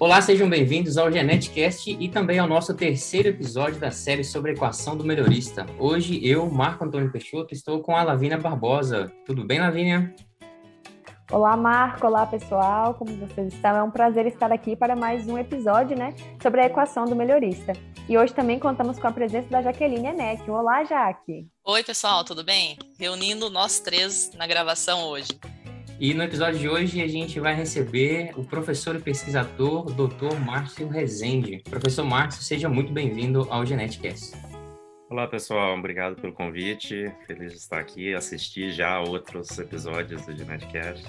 Olá, sejam bem-vindos ao Geneticast e também ao nosso terceiro episódio da série sobre a equação do melhorista. Hoje eu, Marco Antônio Peixoto, estou com a Lavínia Barbosa. Tudo bem, Lavínia? Olá, Marco. Olá, pessoal. Como vocês estão? É um prazer estar aqui para mais um episódio, né, sobre a equação do melhorista. E hoje também contamos com a presença da Jaqueline Enek. Olá, Jaque. Oi, pessoal, tudo bem? Reunindo nós três na gravação hoje. E no episódio de hoje a gente vai receber o professor e pesquisador Dr. Márcio Rezende. Professor Márcio, seja muito bem-vindo ao Geneticast. Olá, pessoal. Obrigado pelo convite. Feliz de estar aqui, assistir já outros episódios do Geneticast.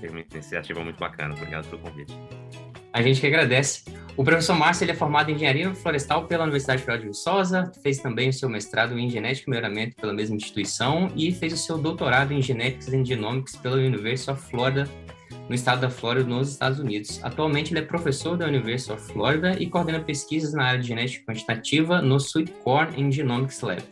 Tem uma iniciativa muito bacana. Obrigado pelo convite. A gente que agradece. O professor Márcio ele é formado em Engenharia Florestal pela Universidade Federal de Viçosa, fez também o seu mestrado em Genética e Melhoramento pela mesma instituição e fez o seu doutorado em Genetics and Genomics pela University of Florida no estado da Flórida, nos Estados Unidos. Atualmente, ele é professor da University of Florida e coordena pesquisas na área de genética quantitativa no Sweet Corn and Genomics Lab.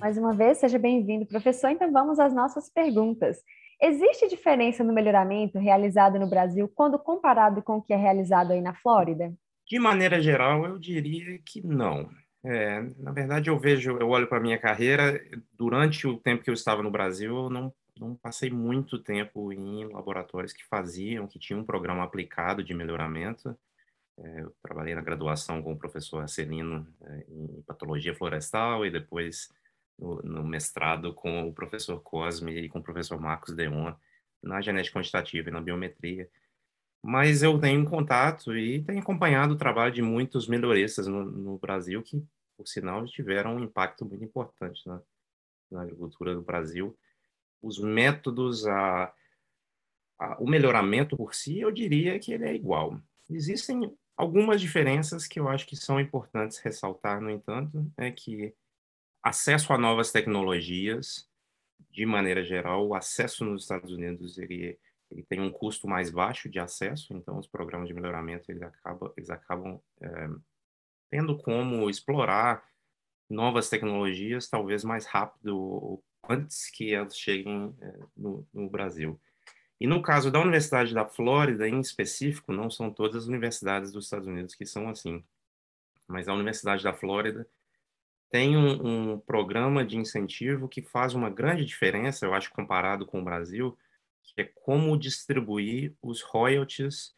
Mais uma vez, seja bem-vindo, professor. Então, vamos às nossas perguntas. Existe diferença no melhoramento realizado no Brasil quando comparado com o que é realizado aí na Flórida? De maneira geral, eu diria que não. É, na verdade, eu vejo, eu olho para a minha carreira, durante o tempo que eu estava no Brasil, eu não, não passei muito tempo em laboratórios que faziam, que tinham um programa aplicado de melhoramento. É, eu trabalhei na graduação com o professor Arcelino é, em patologia florestal e depois no, mestrado com o professor Cosme e com o professor Marcos Deon na genética quantitativa e na biometria. Mas eu tenho contato e tenho acompanhado o trabalho de muitos melhoristas no, no Brasil que, por sinal, tiveram um impacto muito importante na, na agricultura do Brasil. Os métodos, a, a, o melhoramento por si, eu diria que ele é igual. Existem algumas diferenças que eu acho que são importantes ressaltar, no entanto, é que acesso a novas tecnologias, de maneira geral, o acesso nos Estados Unidos ele ele tem um custo mais baixo de acesso, então os programas de melhoramento eles acabam, eles acabam é, tendo como explorar novas tecnologias talvez mais rápido antes que elas cheguem é, no, no, Brasil. E no caso da Universidade da Flórida, em específico, não são todas as universidades dos Estados Unidos que são assim, mas a Universidade da Flórida tem um, um programa de incentivo que faz uma grande diferença, eu acho, comparado com o Brasil, que é como distribuir os royalties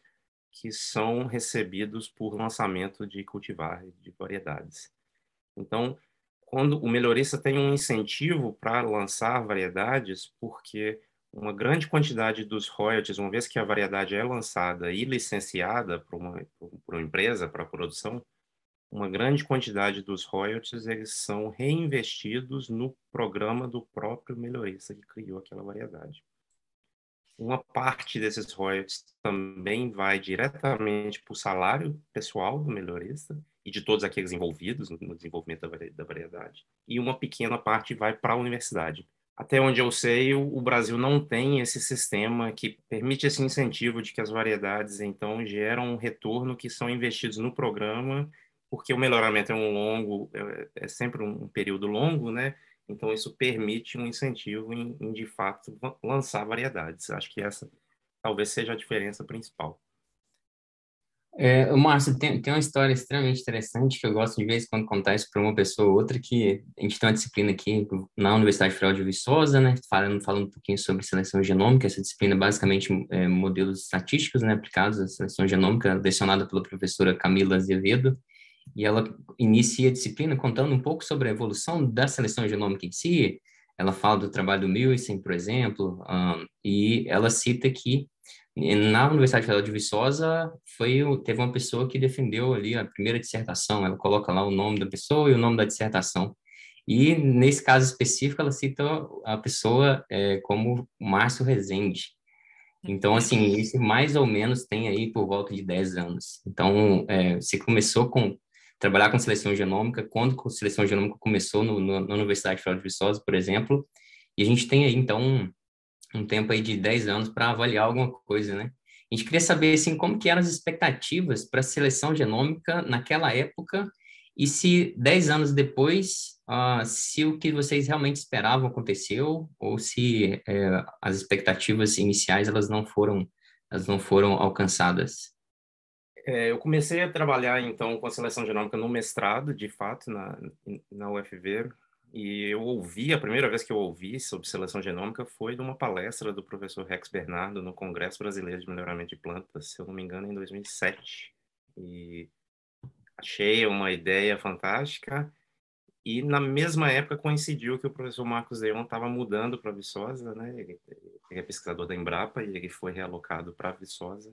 que são recebidos por lançamento de cultivar de variedades. Então, quando o melhorista tem um incentivo para lançar variedades, porque uma grande quantidade dos royalties, uma vez que a variedade é lançada e licenciada por uma, por uma empresa para produção, uma grande quantidade dos royalties eles são reinvestidos no programa do próprio melhorista que criou aquela variedade. Uma parte desses royalties também vai diretamente para o salário pessoal do melhorista e de todos aqueles envolvidos no desenvolvimento da variedade. E uma pequena parte vai para a universidade. Até onde eu sei, o Brasil não tem esse sistema que permite esse incentivo de que as variedades, então, geram um retorno que são investidos no programa, porque o melhoramento é um longo, é, é sempre um período longo, né? Então, isso permite um incentivo em, em, de fato, lançar variedades. Acho que essa talvez seja a diferença principal. É, Márcio, tem, tem uma história extremamente interessante que eu gosto de vez quando contar isso para uma pessoa ou outra, que a gente tem uma disciplina aqui na Universidade Federal de Viçosa, né, falando, falando um pouquinho sobre seleção genômica, essa disciplina basicamente é, modelos estatísticos, né, aplicados à seleção genômica, lecionada pela professora Camila Azevedo, e ela inicia a disciplina contando um pouco sobre a evolução da seleção genômica em si. Ela fala do trabalho do Millicent, por exemplo, um, e ela cita que na Universidade Federal de Viçosa foi teve uma pessoa que defendeu ali a primeira dissertação. Ela coloca lá o nome da pessoa e o nome da dissertação. E nesse caso específico, ela cita a pessoa é, como Márcio Rezende. Então, assim, isso mais ou menos tem aí por volta de 10 anos. Então, é, você começou com trabalhar com seleção genômica, quando a seleção genômica começou no, no, na Universidade Federal de Viçosa, por exemplo, e a gente tem aí, então, um, um tempo aí de 10 anos para avaliar alguma coisa, né? A gente queria saber, assim, como que eram as expectativas para a seleção genômica naquela época e se 10 anos depois uh, se o que vocês realmente esperavam aconteceu ou se é, as expectativas iniciais elas não foram elas não foram alcançadas. É, eu comecei a trabalhar então com a seleção genômica no mestrado, de fato, na, na UFV, e eu ouvi, a primeira vez que eu ouvi sobre seleção genômica foi de uma palestra do professor Rex Bernardo no Congresso Brasileiro de Melhoramento de Plantas, se eu não me engano, em 2007. E achei uma ideia fantástica. E na mesma época coincidiu que o professor Marcos Leon estava mudando para Viçosa, né? Ele, ele é pesquisador da Embrapa e ele foi realocado para Viçosa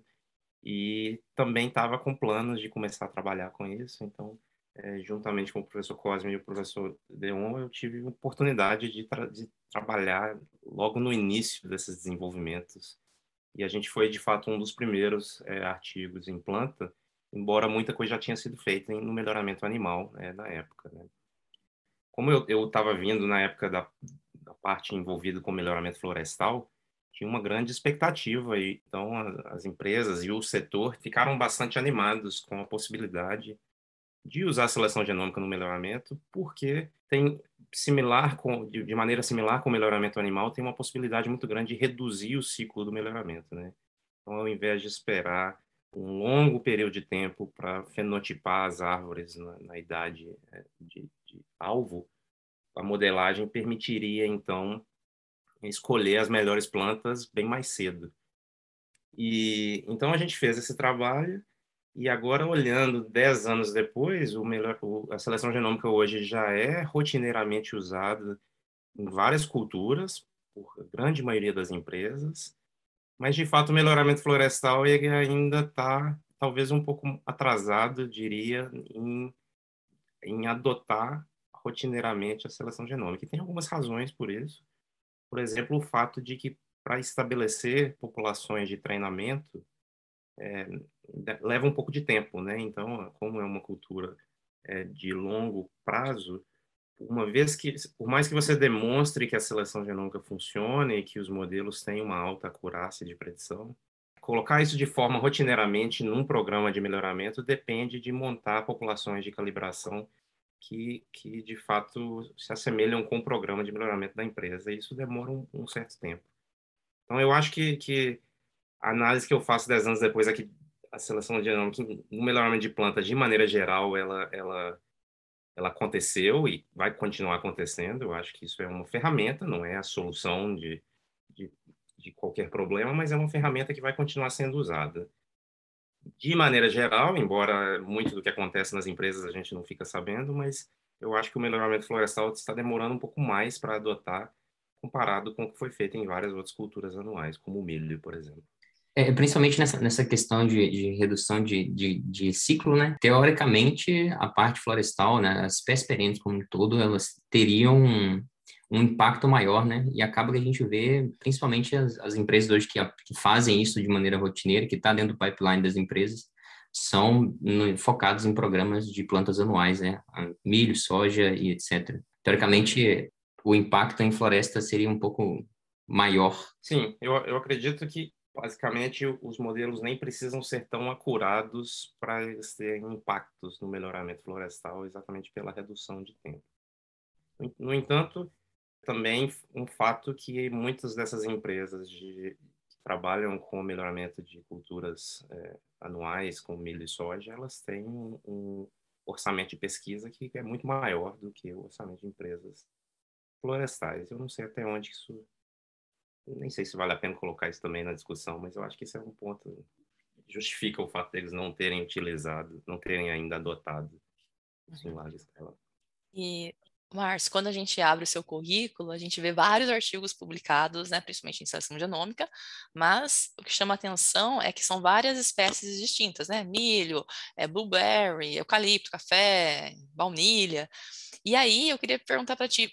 e também estava com planos de começar a trabalhar com isso. Então, é, juntamente com o professor Cosme e o professor Deon, eu tive oportunidade de, tra de trabalhar logo no início desses desenvolvimentos. E a gente foi, de fato, um dos primeiros é, artigos em planta embora muita coisa já tinha sido feita no melhoramento animal né, na época. Né. Como eu estava vindo na época da, da, parte envolvida com melhoramento florestal, tinha uma grande expectativa, e, então as empresas e o setor ficaram bastante animados com a possibilidade de usar a seleção genômica no melhoramento, porque tem similar com de, maneira similar com o melhoramento animal, tem uma possibilidade muito grande de reduzir o ciclo do melhoramento, né? Então, ao invés de esperar um longo período de tempo para fenotipar as árvores na, na idade é, de, de, alvo, a modelagem permitiria, então, escolher as melhores plantas bem mais cedo. E então a gente fez esse trabalho e agora olhando dez anos depois, o melhor, a seleção genômica hoje já é rotineiramente usada em várias culturas por grande maioria das empresas mas, de fato, o melhoramento florestal ele ainda está, talvez, um pouco atrasado, diria, em, em adotar rotineiramente a seleção genômica. E tem algumas razões por isso. Por exemplo, o fato de que, para estabelecer populações de treinamento, é, leva um pouco de tempo, né? Então, como é uma cultura é, de longo prazo, uma vez que, por mais que você demonstre que a seleção genômica funcione e que os modelos têm uma alta acurácia de predição, colocar isso de forma rotineiramente num programa de melhoramento depende de montar populações de calibração que, que de fato se assemelham com o programa de melhoramento da empresa. E isso demora um, um certo tempo. Então, eu acho que, que a análise que eu faço dez anos depois é que a seleção genômica, no melhoramento de plantas, de maneira geral, ela, ela ela aconteceu e vai continuar acontecendo. Eu acho que isso é uma ferramenta, não é a solução de, de, de qualquer problema, mas é uma ferramenta que vai continuar sendo usada. De maneira geral, embora muito do que acontece nas empresas a gente não fica sabendo, mas eu acho que o melhoramento florestal está demorando um pouco mais para adotar comparado com o que foi feito em várias outras culturas anuais, como o milho, por exemplo. É, principalmente nessa, nessa questão de, de redução de, de, de, ciclo, né? Teoricamente, a parte florestal, né, as espécies perenes como um todo, elas teriam um, impacto maior, né? E acaba que a gente vê, principalmente as, as empresas hoje que, que, fazem isso de maneira rotineira, que está dentro do pipeline das empresas, são no, focados em programas de plantas anuais, né? Milho, soja e etc. Teoricamente, o impacto em floresta seria um pouco maior. Sim, eu, eu acredito que basicamente os modelos nem precisam ser tão acurados para eles terem impactos no melhoramento florestal, exatamente pela redução de tempo. No entanto, também um fato que muitas dessas empresas de, que trabalham com o melhoramento de culturas é, anuais, como milho e soja, elas têm um, um orçamento de pesquisa que é muito maior do que o orçamento de empresas florestais. Eu não sei até onde isso nem sei se vale a pena colocar isso também na discussão, mas eu acho que isso é um ponto que justifica o fato deles não terem utilizado, não terem ainda adotado isso em larga escala. E, Márcio, quando a gente abre o seu currículo, a gente vê vários artigos publicados, né, principalmente em seleção genômica, mas o que chama atenção é que são várias espécies distintas, né? Milho, é, blueberry, eucalipto, café, baunilha. E aí eu queria perguntar para ti,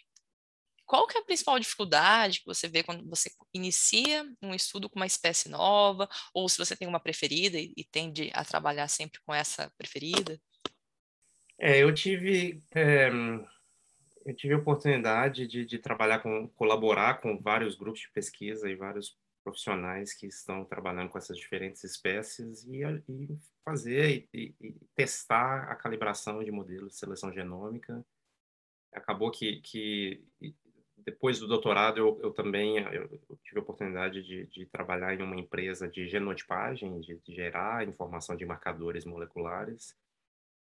qual que é a principal dificuldade que você vê quando você inicia um estudo com uma espécie nova, ou se você tem uma preferida e, e tende a trabalhar sempre com essa preferida? É, eu tive é, eu tive a oportunidade de, de trabalhar com colaborar com vários grupos de pesquisa e vários profissionais que estão trabalhando com essas diferentes espécies e, e fazer e, e, testar a calibração de modelos de seleção genômica acabou que, que depois do doutorado eu, eu também eu, tive a oportunidade de, de, trabalhar em uma empresa de genotipagem, de, de gerar informação de marcadores moleculares.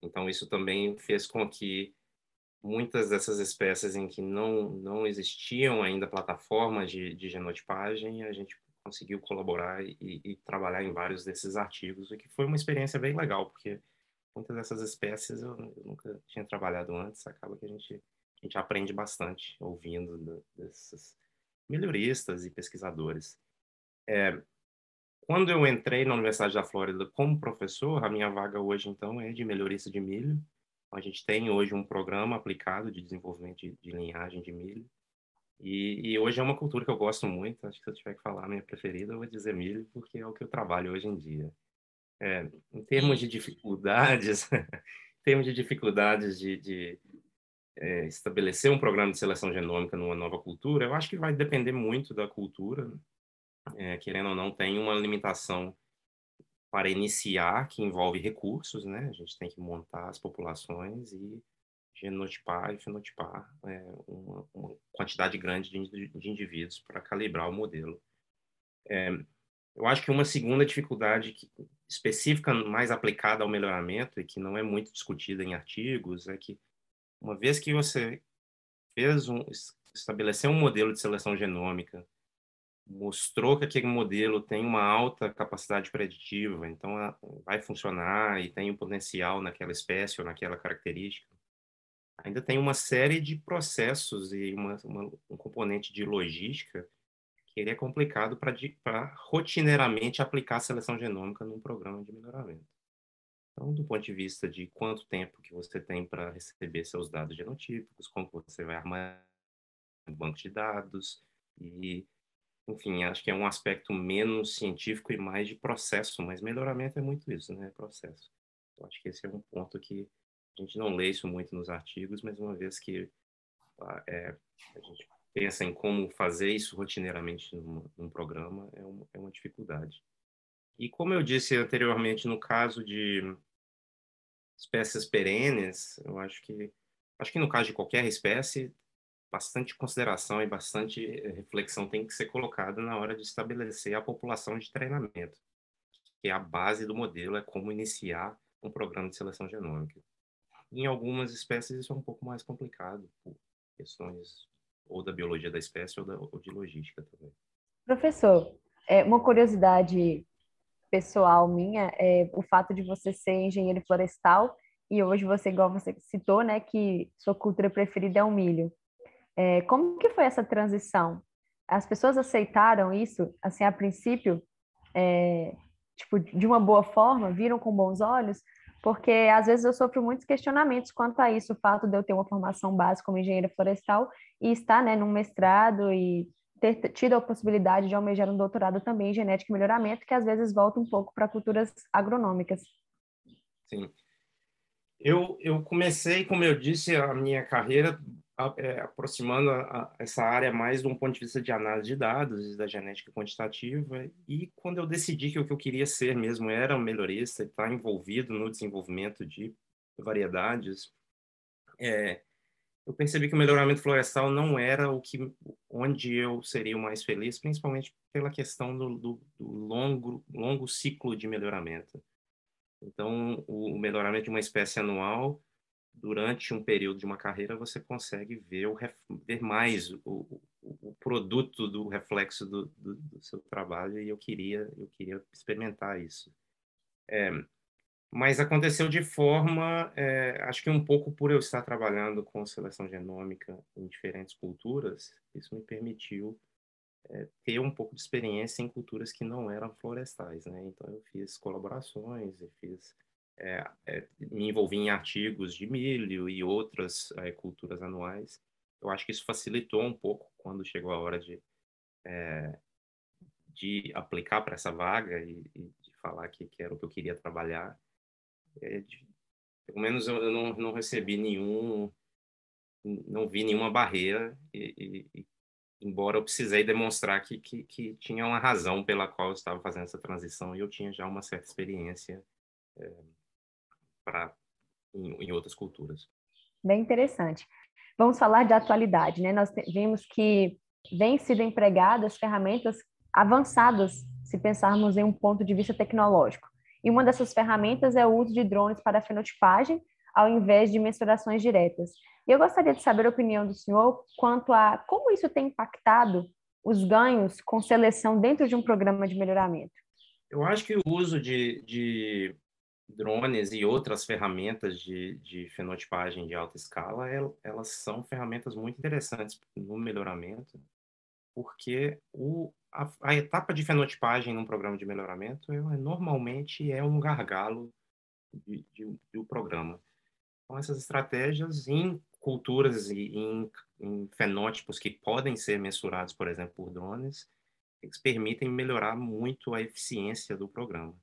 Então isso também fez com que muitas dessas espécies em que não, não existiam ainda plataformas de, de genotipagem, a gente conseguiu colaborar e, e, trabalhar em vários desses artigos, o que foi uma experiência bem legal, porque muitas dessas espécies eu, eu nunca tinha trabalhado antes, acaba que a gente, a gente aprende bastante ouvindo do, desses melhoristas e pesquisadores. É, quando eu entrei na Universidade da Flórida como professor, a minha vaga hoje, então, é de melhorista de milho, a gente tem hoje um programa aplicado de desenvolvimento de, de linhagem de milho. E, e, hoje é uma cultura que eu gosto muito. Acho que se eu tiver que falar a minha preferida, eu vou dizer milho, porque é o que eu trabalho hoje em dia. É, em termos de dificuldades, em termos de dificuldades de, de é, estabelecer um programa de seleção genômica numa nova cultura, eu acho que vai depender muito da cultura. É, querendo ou não, tem uma limitação para iniciar, que envolve recursos, né? A gente tem que montar as populações e genotipar e fenotipar é, uma, uma, quantidade grande de, de indivíduos para calibrar o modelo. É, eu acho que uma segunda dificuldade que, específica, mais aplicada ao melhoramento e que não é muito discutida em artigos, é que uma vez que você fez um, estabeleceu um modelo de seleção genômica mostrou que aquele modelo tem uma alta capacidade preditiva, então vai funcionar e tem um potencial naquela espécie ou naquela característica. Ainda tem uma série de processos e uma, uma, um componente de logística que ele é complicado para rotineiramente aplicar a seleção genômica num programa de melhoramento. Então, do ponto de vista de quanto tempo que você tem para receber seus dados genotípicos, como você vai armar um banco de dados e enfim, acho que é um aspecto menos científico e mais de processo, mas melhoramento é muito isso, né? Processo. Eu acho que esse é um ponto que a gente não lê isso muito nos artigos, mas uma vez que ah, é, a gente pensa em como fazer isso rotineiramente num, num programa, é uma, é uma dificuldade. E como eu disse anteriormente, no caso de espécies perenes, eu acho que acho que no caso de qualquer espécie bastante consideração e bastante eh, reflexão tem que ser colocada na hora de estabelecer a população de treinamento, que é a base do modelo, é como iniciar um programa de seleção genômica. Em algumas espécies isso é um pouco mais complicado, por questões ou da biologia da espécie ou, da, ou de logística também. Professor, é, uma curiosidade pessoal minha é o fato de você ser engenheiro florestal e hoje você, igual você citou, né, que sua cultura preferida é o milho. É, como que foi essa transição? As pessoas aceitaram isso, assim, a princípio, é, tipo, de uma boa forma, viram com bons olhos? Porque às vezes eu sofro muitos questionamentos quanto a isso, o fato de eu ter uma formação básica como engenheira florestal e estar, né, num mestrado e ter tido a possibilidade de almejar um doutorado também em genética e melhoramento, que às vezes volta um pouco para culturas agronômicas. Sim. Eu, eu comecei, como eu disse, a minha carreira é, aproximando a, a, essa área mais de um ponto de vista de análise de dados, da genética quantitativa, e quando eu decidi que o que eu queria ser mesmo era um melhorista estar envolvido no desenvolvimento de variedades, é, eu percebi que o melhoramento florestal não era o que onde eu seria o mais feliz, principalmente pela questão do, do, do longo longo ciclo de melhoramento. Então, o melhoramento de uma espécie anual durante um período de uma carreira você consegue ver, o, ver mais o, o, o produto do reflexo do, do, do, seu trabalho e eu queria eu queria experimentar isso. É, mas aconteceu de forma é, acho que um pouco por eu estar trabalhando com seleção genômica em diferentes culturas isso me permitiu é, ter um pouco de experiência em culturas que não eram florestais né? Então eu fiz colaborações eu fiz é, é, me envolvi em artigos de milho e outras é, culturas anuais. Eu acho que isso facilitou um pouco quando chegou a hora de, é, de aplicar para essa vaga e, e, de falar que, que, era o que eu queria trabalhar. É, de, pelo menos eu, eu não, não, recebi nenhum, não vi nenhuma barreira e, e embora eu precisei demonstrar que, que, que, tinha uma razão pela qual eu estava fazendo essa transição e eu tinha já uma certa experiência é, para em, em outras culturas. Bem interessante. Vamos falar de atualidade, né? Nós vimos que vêm sido empregadas ferramentas avançadas, se pensarmos em um ponto de vista tecnológico. E uma dessas ferramentas é o uso de drones para fenotipagem, ao invés de mensurações diretas. E eu gostaria de saber a opinião do senhor quanto a como isso tem impactado os ganhos com seleção dentro de um programa de melhoramento. Eu acho que o uso de, de drones e outras ferramentas de, de, fenotipagem de alta escala, elas são ferramentas muito interessantes no melhoramento, porque o, a, a, etapa de fenotipagem num programa de melhoramento é, normalmente é um gargalo de, de, do programa. Então, essas estratégias em culturas e em, em fenótipos que podem ser mensurados, por exemplo, por drones, eles permitem melhorar muito a eficiência do programa.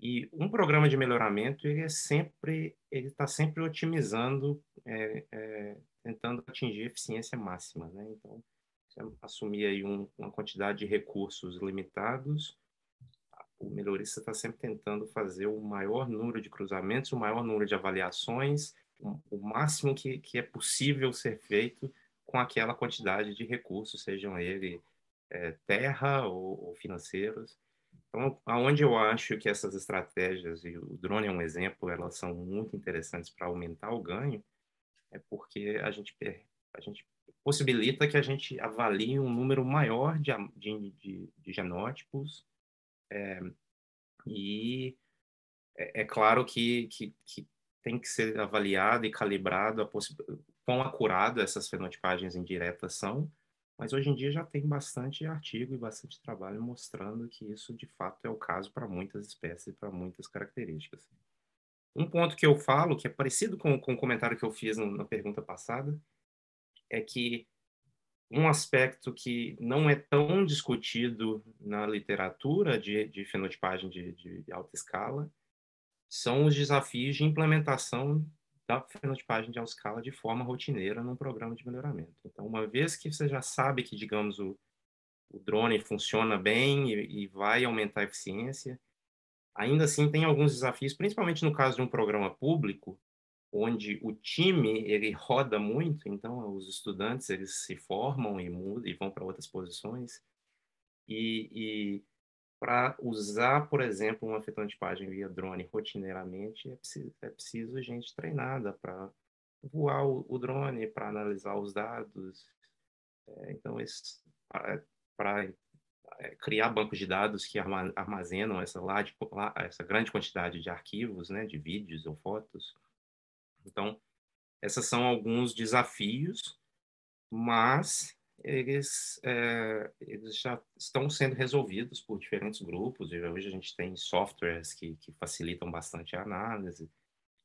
E um programa de melhoramento ele é sempre ele está sempre otimizando, é, é, tentando atingir eficiência máxima, né? Então, assumir aí um, uma quantidade de recursos limitados, o melhorista está sempre tentando fazer o maior número de cruzamentos, o maior número de avaliações, o máximo que, que é possível ser feito com aquela quantidade de recursos, sejam eles é, terra ou, ou, financeiros. Então, aonde eu acho que essas estratégias, e o drone é um exemplo, elas são muito interessantes para aumentar o ganho, é porque a gente, a gente possibilita que a gente avalie um número maior de, de, de, de genótipos é, e é, é, claro que, que, que tem que ser avaliado e calibrado a quão acurado essas fenotipagens indiretas são, mas hoje em dia já tem bastante artigo e bastante trabalho mostrando que isso de fato é o caso para muitas espécies e para muitas características. Um ponto que eu falo, que é parecido com, com o comentário que eu fiz na pergunta passada, é que um aspecto que não é tão discutido na literatura de, de fenotipagem de, de alta escala são os desafios de implementação da fenotipagem de alta escala de forma rotineira num programa de melhoramento. Então, uma vez que você já sabe que, digamos, o, o drone funciona bem e, e, vai aumentar a eficiência, ainda assim tem alguns desafios, principalmente no caso de um programa público, onde o time ele roda muito, então os estudantes eles se formam e mudam e vão para outras posições e, e para usar, por exemplo, uma fetantipagem via drone rotineiramente, é preciso, é preciso gente treinada para voar o, o drone, para analisar os dados. É, então, para é, criar bancos de dados que armazenam essa, large, essa grande quantidade de arquivos, né, de vídeos ou fotos. Então, esses são alguns desafios, mas eles, é, eles já estão sendo resolvidos por diferentes grupos. E hoje a gente tem softwares que, que facilitam bastante a análise.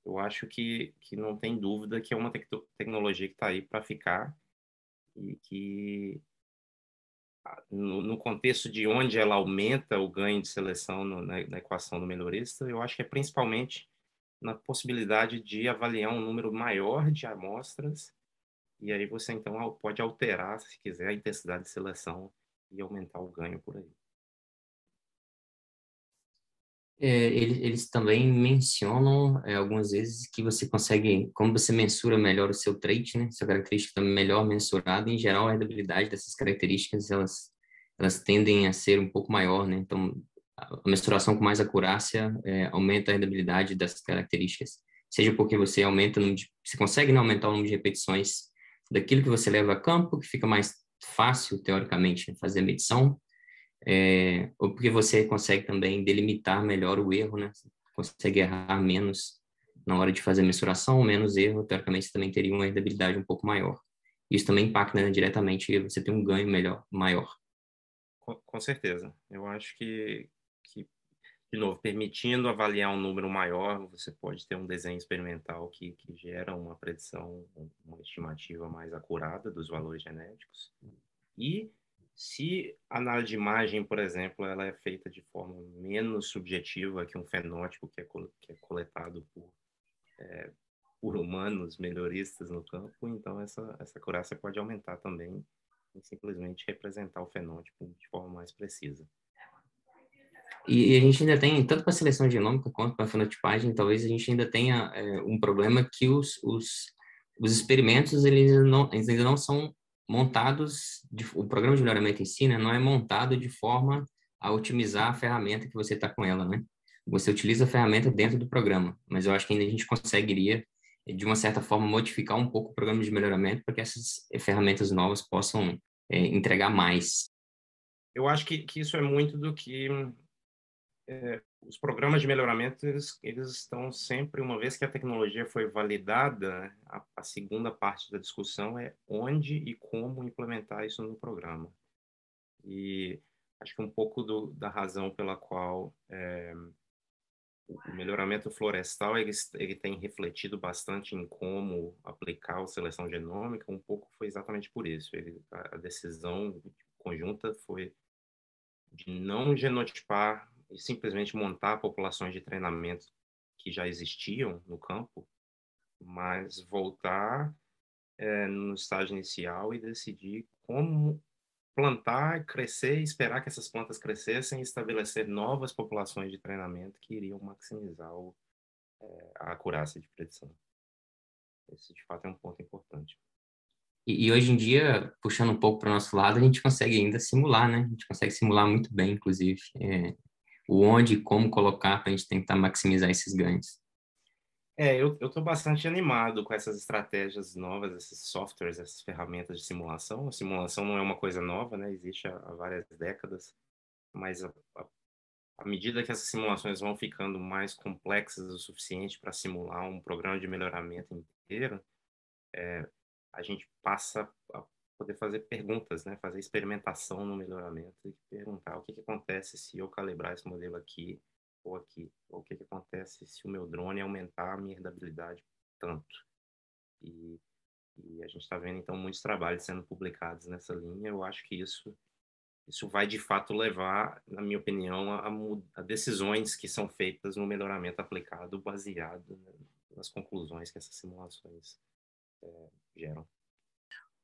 Eu acho que, que não tem dúvida que é uma tec tecnologia que está aí para ficar e que no, no, contexto de onde ela aumenta o ganho de seleção no, na, na, equação do melhorista, eu acho que é principalmente na possibilidade de avaliar um número maior de amostras e aí você então pode alterar, se quiser, a intensidade de seleção e aumentar o ganho por aí. É, eles, eles, também mencionam é, algumas vezes que você consegue, como você mensura melhor o seu trait, né, sua característica melhor mensurada, em geral a readabilidade dessas características elas elas tendem a ser um pouco maior, né? Então a mensuração com mais acurácia é, aumenta a readabilidade dessas características, seja porque você aumenta, você consegue não aumentar o número de repetições daquilo que você leva a campo, que fica mais fácil, teoricamente, fazer a medição, é, ou porque você consegue também delimitar melhor o erro, né? Consegue errar menos na hora de fazer a mensuração, menos erro, teoricamente você também teria uma readabilidade um pouco maior. Isso também impacta né, diretamente, você tem um ganho melhor, maior. Com, com certeza. Eu acho que, de novo, permitindo avaliar um número maior, você pode ter um desenho experimental que, que gera uma predição, uma estimativa mais acurada dos valores genéticos. E se a análise de imagem, por exemplo, ela é feita de forma menos subjetiva que um fenótipo que é, que é coletado por, é, por humanos melhoristas no campo, então essa, essa acurácia pode aumentar também em simplesmente representar o fenótipo de forma mais precisa. E, a gente ainda tem, tanto para a seleção genômica quanto para a fenotipagem, talvez a gente ainda tenha é, um problema que os, os os experimentos eles, não, eles ainda não são montados, de, o programa de melhoramento em si né, não é montado de forma a otimizar a ferramenta que você está com ela, né? Você utiliza a ferramenta dentro do programa, mas eu acho que ainda a gente conseguiria, de uma certa forma, modificar um pouco o programa de melhoramento para que essas ferramentas novas possam é, entregar mais. Eu acho que, que isso é muito do que é, os programas de melhoramento eles, eles, estão sempre, uma vez que a tecnologia foi validada, a, a, segunda parte da discussão é onde e como implementar isso no programa. E acho que um pouco do, da razão pela qual é, o melhoramento florestal ele, ele tem refletido bastante em como aplicar a seleção genômica, um pouco foi exatamente por isso. Ele, a, a decisão conjunta foi de não genotipar e simplesmente montar populações de treinamento que já existiam no campo, mas voltar é, no estágio inicial e decidir como plantar, crescer, esperar que essas plantas crescessem e estabelecer novas populações de treinamento que iriam maximizar o, é, a acurácia de predição. Esse, de fato, é um ponto importante. E, e hoje em dia, puxando um pouco para o nosso lado, a gente consegue ainda simular, né? A gente consegue simular muito bem, inclusive. É, o onde e como colocar para a gente tentar maximizar esses ganhos. É, eu estou bastante animado com essas estratégias novas, esses softwares, essas ferramentas de simulação. A simulação não é uma coisa nova, né? Existe há, há várias décadas, mas a, a, à medida que essas simulações vão ficando mais complexas o suficiente para simular um programa de melhoramento inteiro, é, a gente passa poder fazer perguntas, né? Fazer experimentação no melhoramento e perguntar o que, que acontece se eu calibrar esse modelo aqui ou aqui, ou o que, que acontece se o meu drone aumentar a minha herdabilidade tanto. E, e a gente está vendo então muitos trabalhos sendo publicados nessa linha. Eu acho que isso isso vai de fato levar, na minha opinião, a, a decisões que são feitas no melhoramento aplicado baseado nas conclusões que essas simulações é, geram.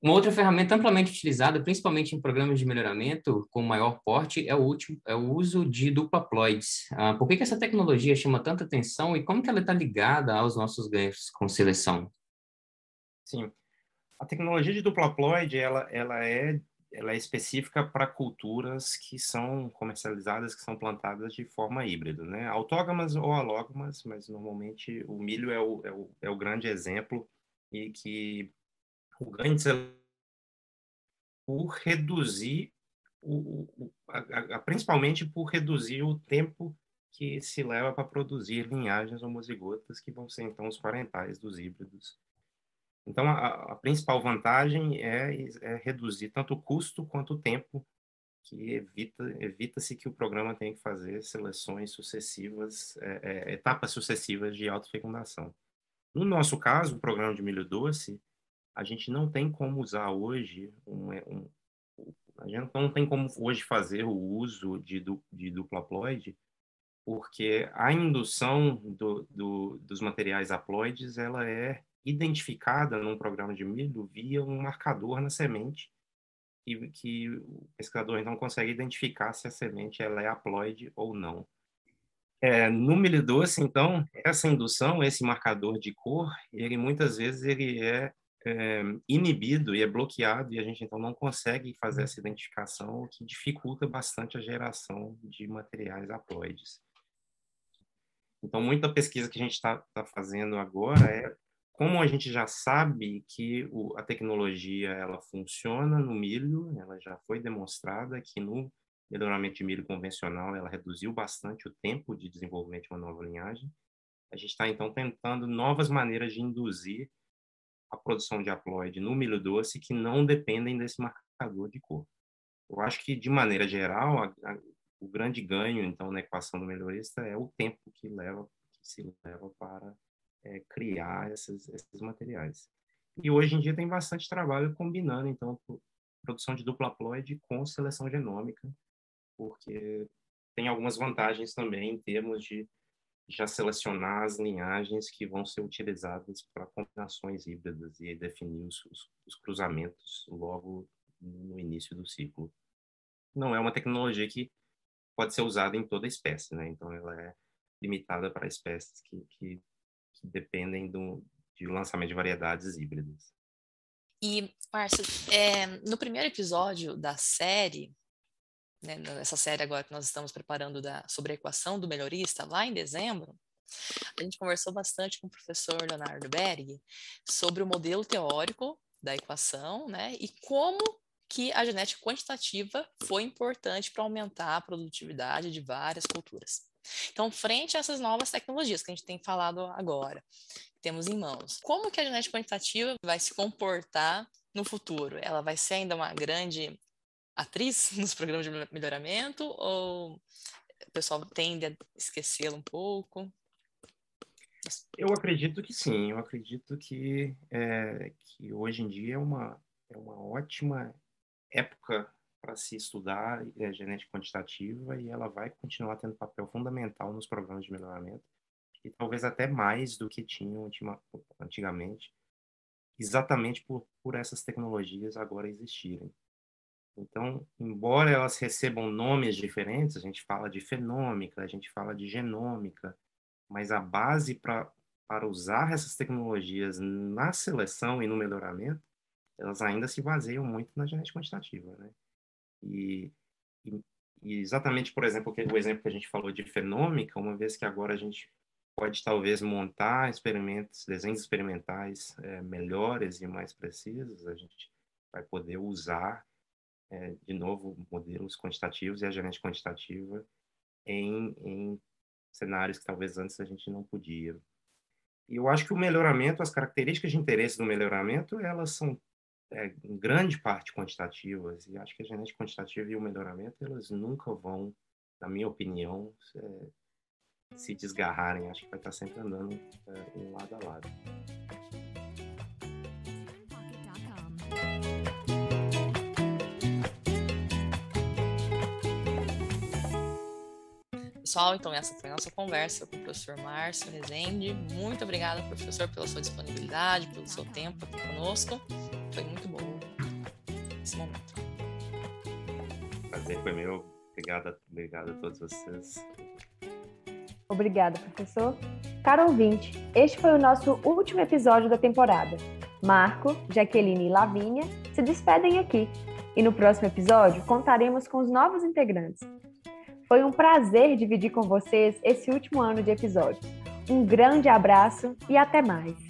Uma outra ferramenta amplamente utilizada, principalmente em programas de melhoramento com maior porte, é o, último, é o uso de dupla-ploids. Ah, por que, que essa tecnologia chama tanta atenção e como que ela está ligada aos nossos ganhos com seleção? Sim, a tecnologia de dupla-ploid ela, ela, é, ela é específica para culturas que são comercializadas, que são plantadas de forma híbrida, né? Autógamas ou alógamas, mas normalmente o milho é o, é o, é o grande exemplo e que o ganho de por reduzir o, o a, a, principalmente por reduzir o tempo que se leva para produzir linhagens homozigotas que vão ser então os parentais dos híbridos. Então a, a principal vantagem é, é, reduzir tanto o custo quanto o tempo que evita evita-se que o programa tenha que fazer seleções sucessivas, é, é, etapas sucessivas de autofecundação. No nosso caso, o programa de milho doce, a gente não tem como usar hoje um, é, um a gente não tem como hoje fazer o uso de, de dupla haploide, porque a indução do, do, dos materiais haploides ela é identificada num programa de milho via um marcador na semente que, que o pescador então consegue identificar se a semente ela é haploide ou não. É, no milho doce, então, essa indução, esse marcador de cor, ele muitas vezes ele é é, inibido e é bloqueado e a gente então não consegue fazer essa identificação, o que dificulta bastante a geração de materiais haploides. Então, muita pesquisa que a gente está tá fazendo agora é como a gente já sabe que o, a tecnologia ela funciona no milho, ela já foi demonstrada que no melhoramento de milho convencional ela reduziu bastante o tempo de desenvolvimento de uma nova linhagem. A gente está então tentando novas maneiras de induzir a produção de haploide no milho doce que não dependem desse marcador de cor. Eu acho que, de maneira geral, a, a, o grande ganho, então, na equação do melhorista é o tempo que leva, que se leva para é, criar esses, esses materiais. E hoje em dia tem bastante trabalho combinando, então, produção de dupla haploide com seleção genômica, porque tem algumas vantagens também em termos de já selecionar as linhagens que vão ser utilizadas para combinações híbridas e definir os, os, os, cruzamentos logo no início do ciclo. Não é uma tecnologia que pode ser usada em toda espécie, né? Então ela é limitada para espécies que, que, que dependem do, de lançamento de variedades híbridas. E, Márcio, é, no primeiro episódio da série, né, nessa série agora que nós estamos preparando da, sobre a equação do melhorista, lá em dezembro, a gente conversou bastante com o professor Leonardo Berg sobre o modelo teórico da equação, né, e como que a genética quantitativa foi importante para aumentar a produtividade de várias culturas. Então, frente a essas novas tecnologias que a gente tem falado agora, temos em mãos, como que a genética quantitativa vai se comportar no futuro? Ela vai ser ainda uma grande atriz nos programas de melhoramento ou o pessoal tende a esquecê-la um pouco? Eu acredito que sim, eu acredito que, é, que hoje em dia é uma, é uma ótima época para se estudar é, genética quantitativa e ela vai continuar tendo papel fundamental nos programas de melhoramento e talvez até mais do que tinham antigamente, exatamente por, por essas tecnologias agora existirem. Então, embora elas recebam nomes diferentes, a gente fala de fenômica, a gente fala de genômica, mas a base para usar essas tecnologias na seleção e no melhoramento, elas ainda se baseiam muito na genética quantitativa, né? E, e, e exatamente, por exemplo, o exemplo que a gente falou de fenômica, uma vez que agora a gente pode talvez montar experimentos, desenhos experimentais é, melhores e mais precisos, a gente vai poder usar é, de novo modelos quantitativos e a genética quantitativa em, em cenários que talvez antes a gente não podia. E eu acho que o melhoramento, as características de interesse do melhoramento, elas são é, em grande parte quantitativas, e acho que a genética quantitativa e o melhoramento, elas nunca vão, na minha opinião, é, se desgarrarem. Acho que vai estar sempre andando é, um lado a lado. Pessoal, então essa foi a nossa conversa com o professor Márcio Rezende. Muito obrigada, professor, pela sua disponibilidade, pelo seu tempo aqui conosco. Foi muito bom esse momento. Prazer foi meu. Obrigada, obrigado a todos vocês. Obrigada, professor. Caro ouvinte, este foi o nosso último episódio da temporada. Marco, Jaqueline e Lavínia se despedem aqui. E no próximo episódio contaremos com os novos integrantes. Foi um prazer dividir com vocês esse último ano de episódios. Um grande abraço e até mais!